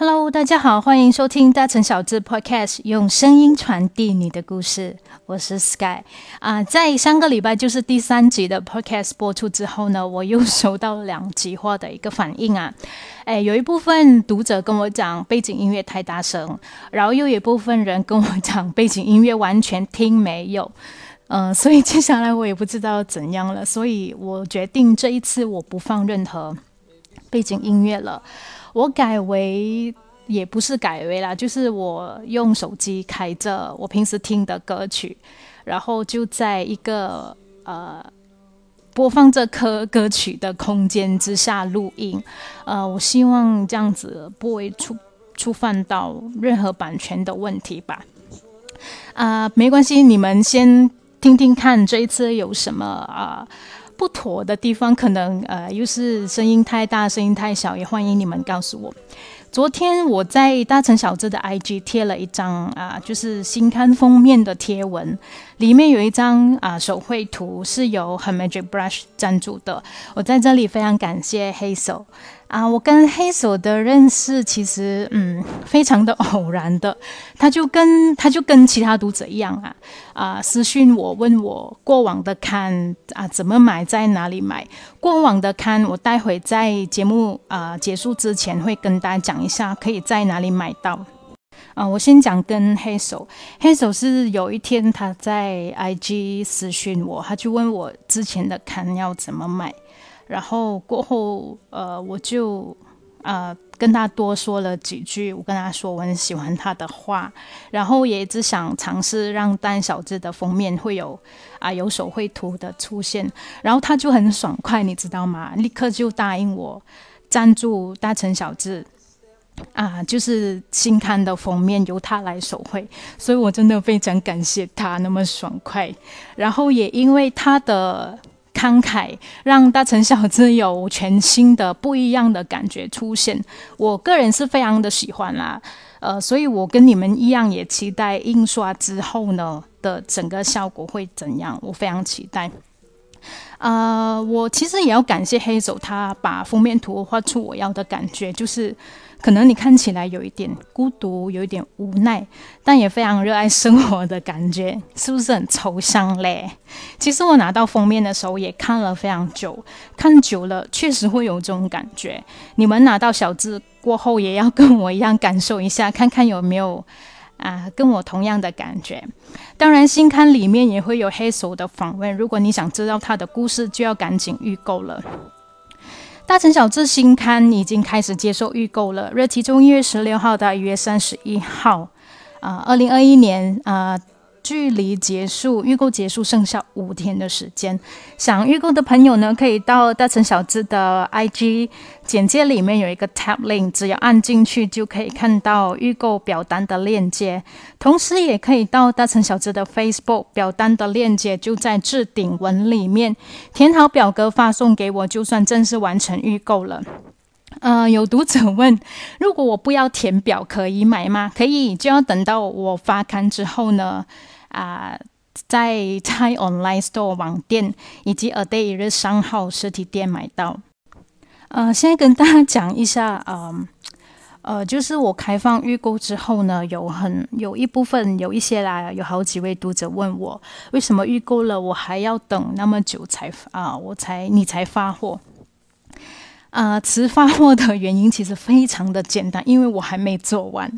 Hello，大家好，欢迎收听大城小智 Podcast，用声音传递你的故事。我是 Sky 啊，在上个礼拜就是第三集的 Podcast 播出之后呢，我又收到两极化的一个反应啊。哎，有一部分读者跟我讲背景音乐太大声，然后又有一部分人跟我讲背景音乐完全听没有。嗯，所以接下来我也不知道怎样了，所以我决定这一次我不放任何背景音乐了。我改为也不是改为啦，就是我用手机开着我平时听的歌曲，然后就在一个呃播放这颗歌曲的空间之下录音。呃，我希望这样子不会触触犯到任何版权的问题吧。啊，没关系，你们先听听看这一次有什么啊。不妥的地方，可能呃，又是声音太大，声音太小，也欢迎你们告诉我。昨天我在大城小智的 IG 贴了一张啊，就是新刊封面的贴文，里面有一张啊手绘图，是由 Her Magic Brush 赞助的。我在这里非常感谢黑手。啊，我跟黑手的认识其实，嗯，非常的偶然的。他就跟他就跟其他读者一样啊，啊，私讯我问我过往的刊啊怎么买，在哪里买。过往的刊我待会在节目啊结束之前会跟大家讲一下，可以在哪里买到。啊，我先讲跟黑手，黑手是有一天他在 IG 私讯我，他就问我之前的刊要怎么买。然后过后，呃，我就啊跟他多说了几句。我跟他说我很喜欢他的画，然后也只想尝试让单小智的封面会有啊有手绘图的出现。然后他就很爽快，你知道吗？立刻就答应我赞助大成小智啊，就是新刊的封面由他来手绘。所以我真的非常感谢他那么爽快。然后也因为他的。慷慨让大城小子有全新的不一样的感觉出现，我个人是非常的喜欢啦，呃，所以我跟你们一样也期待印刷之后呢的整个效果会怎样，我非常期待。啊，我其实也要感谢黑手，他把封面图画出我要的感觉，就是。可能你看起来有一点孤独，有一点无奈，但也非常热爱生活的感觉，是不是很抽象嘞？其实我拿到封面的时候也看了非常久，看久了确实会有这种感觉。你们拿到小字过后，也要跟我一样感受一下，看看有没有啊跟我同样的感觉。当然，新刊里面也会有黑手的访问，如果你想知道他的故事，就要赶紧预购了。大城小智新刊已经开始接受预购了，日期从一月十六号到一月三十一号，啊，二零二一年啊。距离结束预购结束剩下五天的时间，想预购的朋友呢，可以到大成小智的 IG 简介里面有一个 Tab link，只要按进去就可以看到预购表单的链接。同时也可以到大成小智的 Facebook 表单的链接就在置顶文里面，填好表格发送给我，就算正式完成预购了。呃，有读者问，如果我不要填表，可以买吗？可以，就要等到我发刊之后呢。啊，在在 Online Store 网店以及 A Day 一日商号实体店买到。呃，现在跟大家讲一下，呃，呃，就是我开放预购之后呢，有很有一部分有一些啦，有好几位读者问我，为什么预购了我还要等那么久才啊，我才你才发货？啊，迟发货的原因其实非常的简单，因为我还没做完。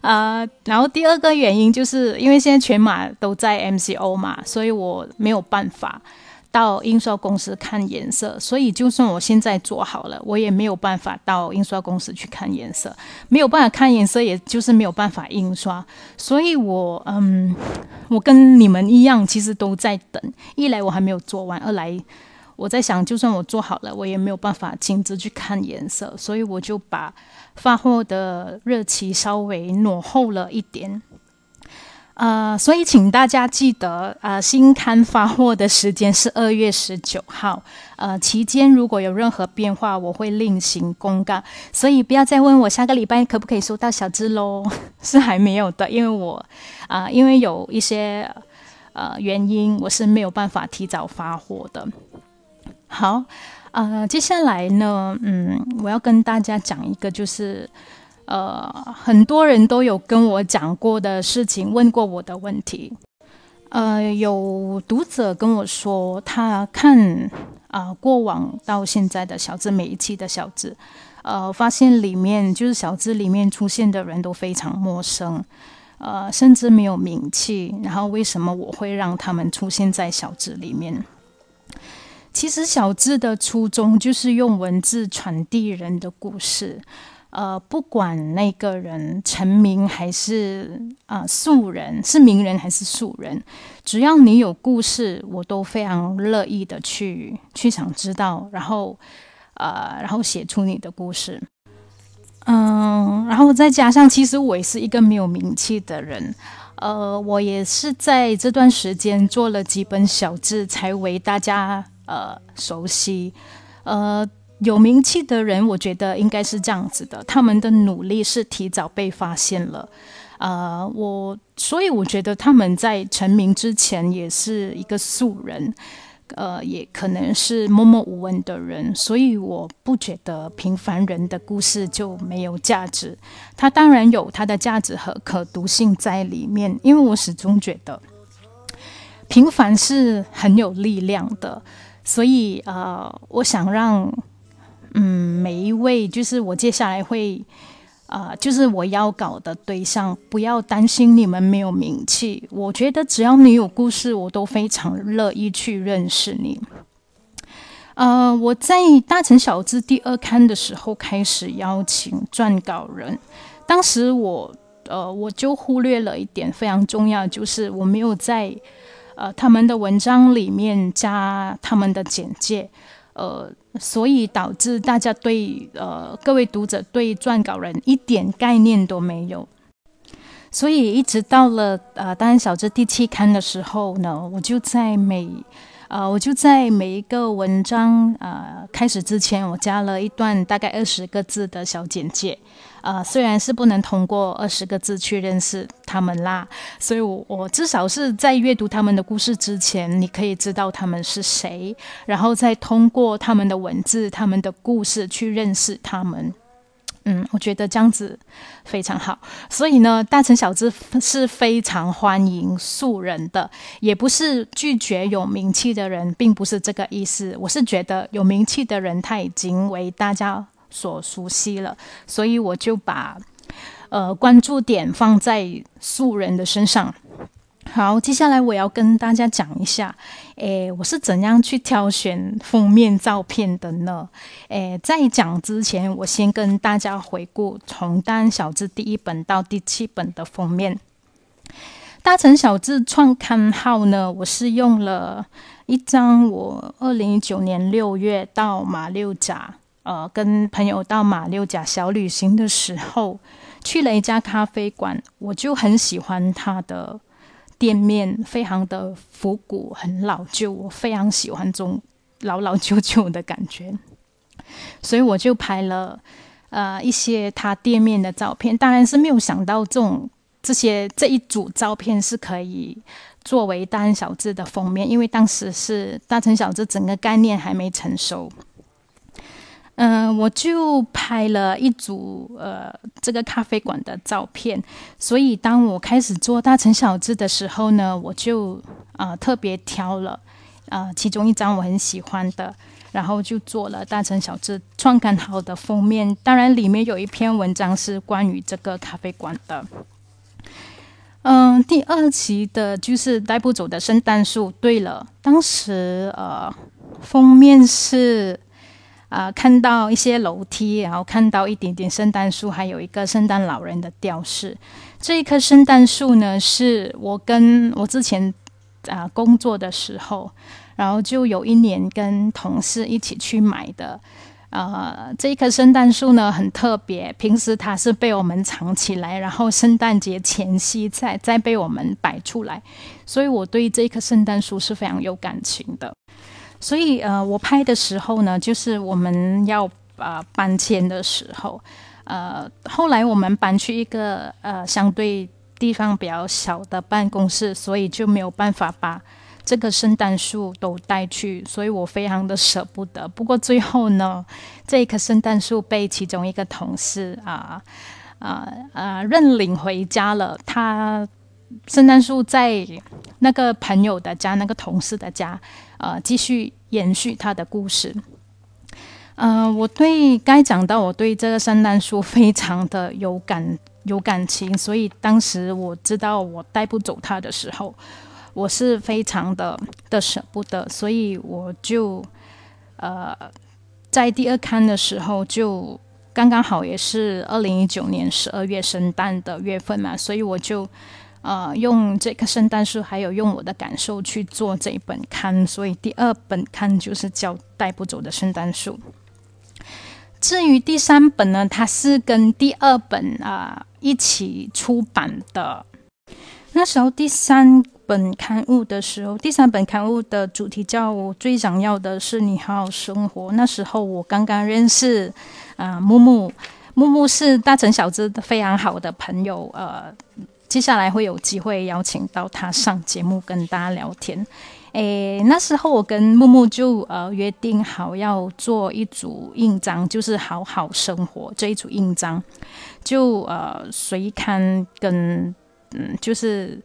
啊，然后第二个原因就是因为现在全马都在 MCO 嘛，所以我没有办法到印刷公司看颜色，所以就算我现在做好了，我也没有办法到印刷公司去看颜色，没有办法看颜色，也就是没有办法印刷，所以我嗯，我跟你们一样，其实都在等，一来我还没有做完，二来。我在想，就算我做好了，我也没有办法亲自去看颜色，所以我就把发货的日期稍微挪后了一点。呃，所以请大家记得，呃，新刊发货的时间是二月十九号。呃，期间如果有任何变化，我会另行公告。所以不要再问我下个礼拜可不可以收到小资喽，是还没有的，因为我啊，因为有一些呃原因，我是没有办法提早发货的。好，呃，接下来呢，嗯，我要跟大家讲一个，就是，呃，很多人都有跟我讲过的事情，问过我的问题。呃，有读者跟我说，他看啊过往到现在的小资每一期的小资，呃，发现里面就是小资里面出现的人都非常陌生，呃，甚至没有名气。然后为什么我会让他们出现在小资里面？其实小资的初衷就是用文字传递人的故事。呃，不管那个人成名还是啊素人，是名人还是素人，只要你有故事，我都非常乐意的去去想知道，然后呃，然后写出你的故事。嗯，然后再加上，其实我也是一个没有名气的人，呃，我也是在这段时间做了几本小志，才为大家呃熟悉，呃。有名气的人，我觉得应该是这样子的，他们的努力是提早被发现了，呃，我所以我觉得他们在成名之前也是一个素人，呃，也可能是默默无闻的人，所以我不觉得平凡人的故事就没有价值，他当然有他的价值和可读性在里面，因为我始终觉得平凡是很有力量的，所以呃，我想让。嗯，每一位就是我接下来会，啊，就是我要搞的对象，不要担心你们没有名气。我觉得只要你有故事，我都非常乐意去认识你。呃，我在大城小资第二刊的时候开始邀请撰稿人，当时我呃我就忽略了一点非常重要，就是我没有在呃他们的文章里面加他们的简介。呃，所以导致大家对呃各位读者对撰稿人一点概念都没有，所以一直到了呃《当然小志》第七刊的时候呢，我就在每呃我就在每一个文章呃开始之前，我加了一段大概二十个字的小简介。呃，虽然是不能通过二十个字去认识他们啦，所以我我至少是在阅读他们的故事之前，你可以知道他们是谁，然后再通过他们的文字、他们的故事去认识他们。嗯，我觉得这样子非常好。所以呢，大城小资是非常欢迎素人的，也不是拒绝有名气的人，并不是这个意思。我是觉得有名气的人他已经为大家。所熟悉了，所以我就把呃关注点放在素人的身上。好，接下来我要跟大家讲一下，诶，我是怎样去挑选封面照片的呢？诶，在讲之前，我先跟大家回顾从《大城小志》第一本到第七本的封面。《大城小志》创刊号呢，我是用了一张我二零一九年六月到马六甲。呃，跟朋友到马六甲小旅行的时候，去了一家咖啡馆，我就很喜欢它的店面，非常的复古，很老旧，我非常喜欢这种老老旧旧的感觉，所以我就拍了呃一些他店面的照片，当然是没有想到这种这些这一组照片是可以作为大城小智的封面，因为当时是大城小智整个概念还没成熟。嗯，我就拍了一组呃这个咖啡馆的照片，所以当我开始做大城小志的时候呢，我就啊特别挑了啊其中一张我很喜欢的，然后就做了大城小志创刊号的封面。当然，里面有一篇文章是关于这个咖啡馆的。嗯，第二期的就是带不走的圣诞树。对了，当时呃封面是。啊，看到一些楼梯，然后看到一点点圣诞树，还有一个圣诞老人的吊饰。这一棵圣诞树呢，是我跟我之前啊工作的时候，然后就有一年跟同事一起去买的。呃，这一棵圣诞树呢很特别，平时它是被我们藏起来，然后圣诞节前夕再再被我们摆出来，所以我对这棵圣诞树是非常有感情的。所以，呃，我拍的时候呢，就是我们要啊搬迁的时候，呃，后来我们搬去一个呃相对地方比较小的办公室，所以就没有办法把这个圣诞树都带去，所以我非常的舍不得。不过最后呢，这一棵圣诞树被其中一个同事啊。啊啊认领回家了。他圣诞树在那个朋友的家，那个同事的家，呃，继续延续他的故事。嗯，我对该讲到我对这个圣诞树非常的有感 有感情，所以当时我知道我带不走它的时候，我是非常的的舍不得，所以我就呃在第二刊的时候就刚刚好也是二零一九年十二月圣诞的月份嘛，所以我就呃用这棵圣诞树还有用我的感受去做这一本刊，所以第二本刊就是叫带不走的圣诞树。至于第三本呢，它是跟第二本啊一起出版的。那时候第三本刊物的时候，第三本刊物的主题叫最想要的是你好好生活。那时候我刚刚认识啊木木，木木是大城小子非常好的朋友。呃，接下来会有机会邀请到他上节目跟大家聊天。诶，那时候我跟木木就呃约定好要做一组印章，就是好好生活这一组印章，就呃随刊跟嗯就是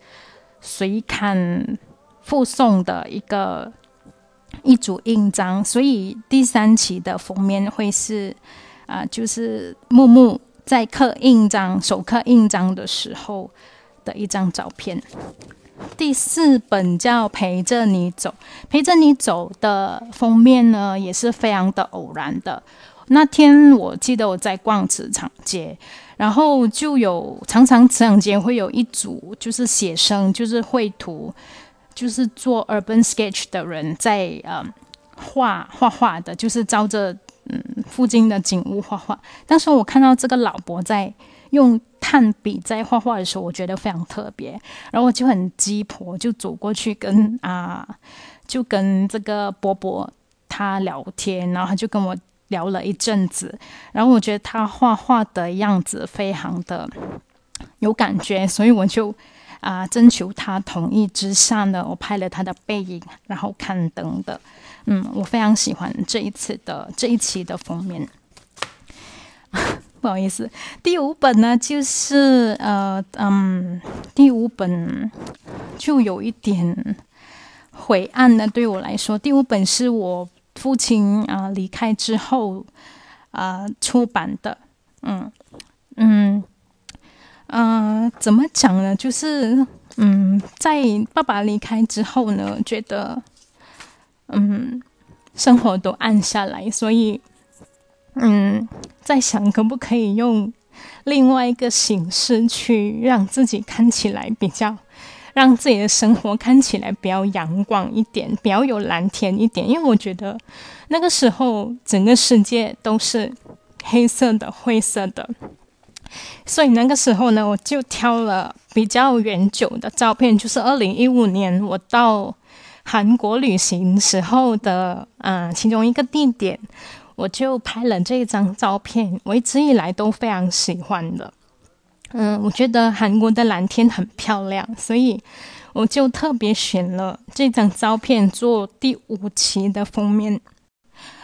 随刊附送的一个一组印章，所以第三期的封面会是啊就是木木在刻印章手刻印章的时候的一张照片。第四本叫《陪着你走》，陪着你走的封面呢，也是非常的偶然的。那天我记得我在逛职场街，然后就有常常职场街会有一组就是写生，就是绘图，就是做 urban sketch 的人在呃画画画的，就是照着嗯附近的景物画画。当时我看到这个老伯在。用炭笔在画画的时候，我觉得非常特别，然后我就很鸡婆，就走过去跟啊，就跟这个伯伯他聊天，然后他就跟我聊了一阵子，然后我觉得他画画的样子非常的有感觉，所以我就啊征求他同意之下呢，我拍了他的背影，然后刊登的，嗯，我非常喜欢这一次的这一期的封面。不好意思，第五本呢，就是呃嗯，第五本就有一点灰暗的，对我来说，第五本是我父亲啊离开之后啊出版的，嗯嗯嗯，怎么讲呢？就是嗯，在爸爸离开之后呢，觉得嗯生活都暗下来，所以。嗯，在想可不可以用另外一个形式去让自己看起来比较，让自己的生活看起来比较阳光一点，比较有蓝天一点。因为我觉得那个时候整个世界都是黑色的、灰色的，所以那个时候呢，我就挑了比较远久的照片，就是二零一五年我到韩国旅行时候的啊其中一个地点。我就拍了这张照片，我一直以来都非常喜欢的。嗯，我觉得韩国的蓝天很漂亮，所以我就特别选了这张照片做第五期的封面。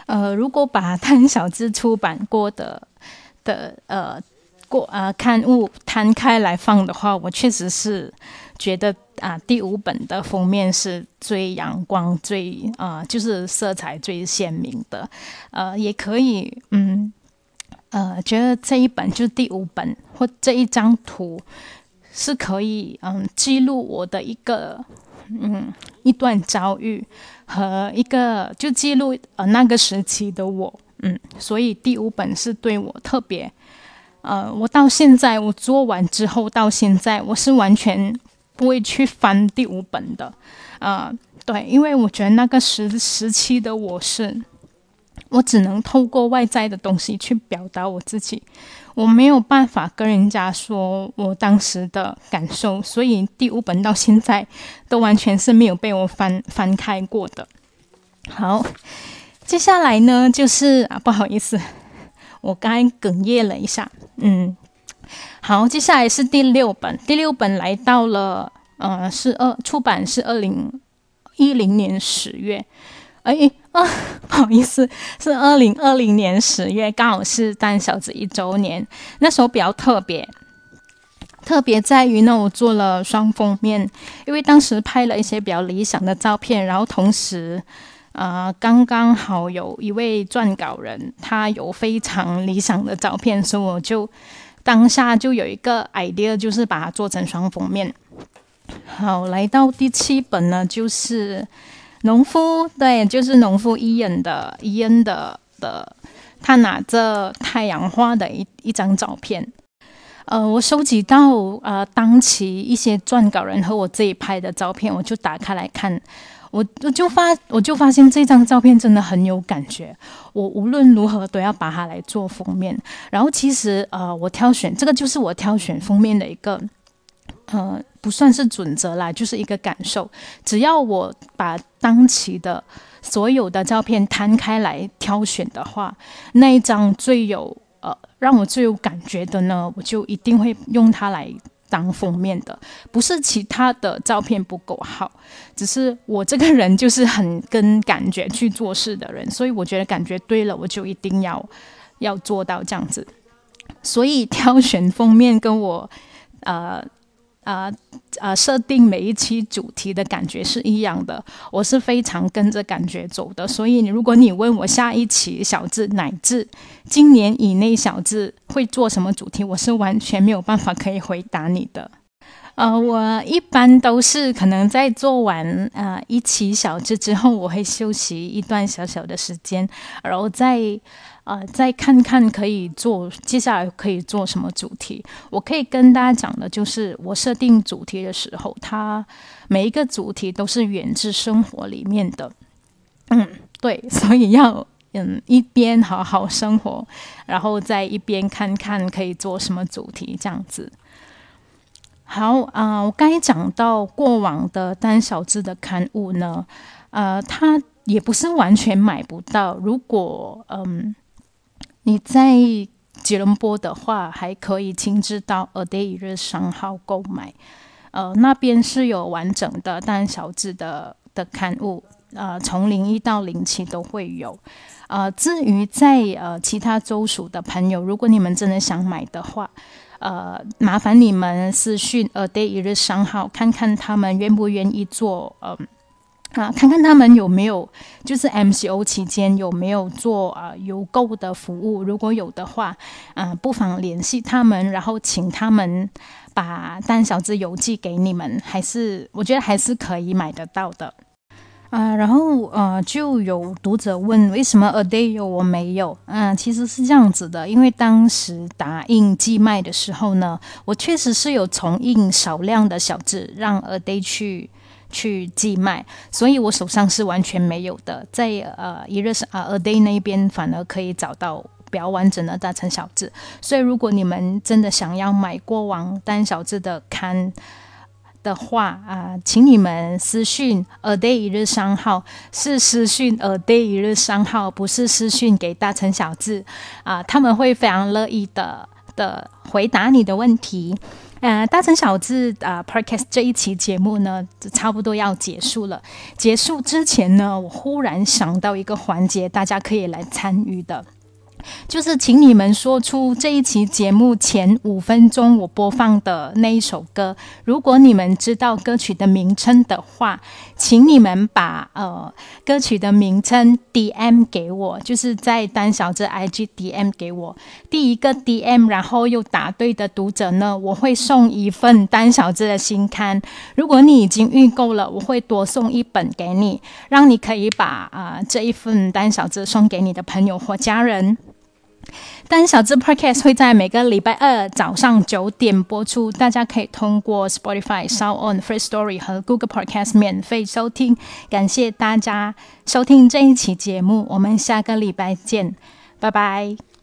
呃，如果把摊小志出版过的的呃过呃刊物摊开来放的话，我确实是。觉得啊，第五本的封面是最阳光、最啊，就是色彩最鲜明的。呃，也可以，嗯，呃，觉得这一本就是第五本或这一张图是可以，嗯，记录我的一个，嗯，一段遭遇和一个就记录呃那个时期的我，嗯，所以第五本是对我特别，呃，我到现在我做完之后到现在我是完全。不会去翻第五本的，啊，对，因为我觉得那个时时期的我是，我只能透过外在的东西去表达我自己，我没有办法跟人家说我当时的感受，所以第五本到现在都完全是没有被我翻翻开过的。好，接下来呢，就是啊，不好意思，我刚哽咽了一下，嗯。好，接下来是第六本。第六本来到了，呃，是二出版是二零一零年十月，哎，啊，不好意思，是二零二零年十月，刚好是蛋小子一周年。那时候比较特别，特别在于呢，我做了双封面，因为当时拍了一些比较理想的照片，然后同时，呃，刚刚好有一位撰稿人，他有非常理想的照片，所以我就当下就有一个 idea，就是把它做成双封面。好，来到第七本呢，就是农夫，对，就是农夫伊恩的伊恩的的，他拿着太阳花的一一张照片。呃，我收集到呃当期一些撰稿人和我自己拍的照片，我就打开来看，我我就发我就发现这张照片真的很有感觉，我无论如何都要把它来做封面。然后其实呃，我挑选这个就是我挑选封面的一个。呃，不算是准则啦，就是一个感受。只要我把当期的所有的照片摊开来挑选的话，那一张最有呃让我最有感觉的呢，我就一定会用它来当封面的。不是其他的照片不够好，只是我这个人就是很跟感觉去做事的人，所以我觉得感觉对了，我就一定要要做到这样子。所以挑选封面跟我呃。啊啊！设定每一期主题的感觉是一样的，我是非常跟着感觉走的。所以，如果你问我下一期小智乃至今年以内小智会做什么主题，我是完全没有办法可以回答你的。呃，我一般都是可能在做完呃一期小智之后，我会休息一段小小的时间，然后再。呃，再看看可以做接下来可以做什么主题。我可以跟大家讲的就是，我设定主题的时候，它每一个主题都是源自生活里面的。嗯，对，所以要嗯一边好好生活，然后再一边看看可以做什么主题这样子。好啊，我刚才讲到过往的单小志的刊物呢，呃，它也不是完全买不到。如果嗯。你在吉隆坡的话，还可以亲自到 A Day 日商号购买，呃，那边是有完整的但小字的的刊物，呃，从零一到零七都会有。呃，至于在呃其他州属的朋友，如果你们真的想买的话，呃，麻烦你们私讯 A Day 日商号，看看他们愿不愿意做，嗯。啊，看看他们有没有，就是 MCO 期间有没有做啊邮购的服务？如果有的话，啊，不妨联系他们，然后请他们把单小子邮寄给你们，还是我觉得还是可以买得到的。啊，然后呃，就有读者问为什么 A Day 有我没有？嗯，其实是这样子的，因为当时打印寄卖的时候呢，我确实是有重印少量的小字，让 A Day 去。去寄卖，所以我手上是完全没有的。在呃一日啊 a day 那边反而可以找到比较完整的大成小字。所以如果你们真的想要买过往单小字的刊的话啊，请你们私讯 a day 一日商号，是私讯 a day 一日商号，不是私讯给大成小字啊，他们会非常乐意的的回答你的问题。呃，大城小智啊，Podcast 这一期节目呢，差不多要结束了。结束之前呢，我忽然想到一个环节，大家可以来参与的。就是请你们说出这一期节目前五分钟我播放的那一首歌。如果你们知道歌曲的名称的话，请你们把呃歌曲的名称 DM 给我，就是在单小志 IG DM 给我。第一个 DM 然后又答对的读者呢，我会送一份单小志的新刊。如果你已经预购了，我会多送一本给你，让你可以把啊这一份单小志送给你的朋友或家人。但小智 Podcast 会在每个礼拜二早上九点播出，大家可以通过 Spotify、Sound On、Free Story 和 Google Podcast 免费收听。感谢大家收听这一期节目，我们下个礼拜见，拜拜。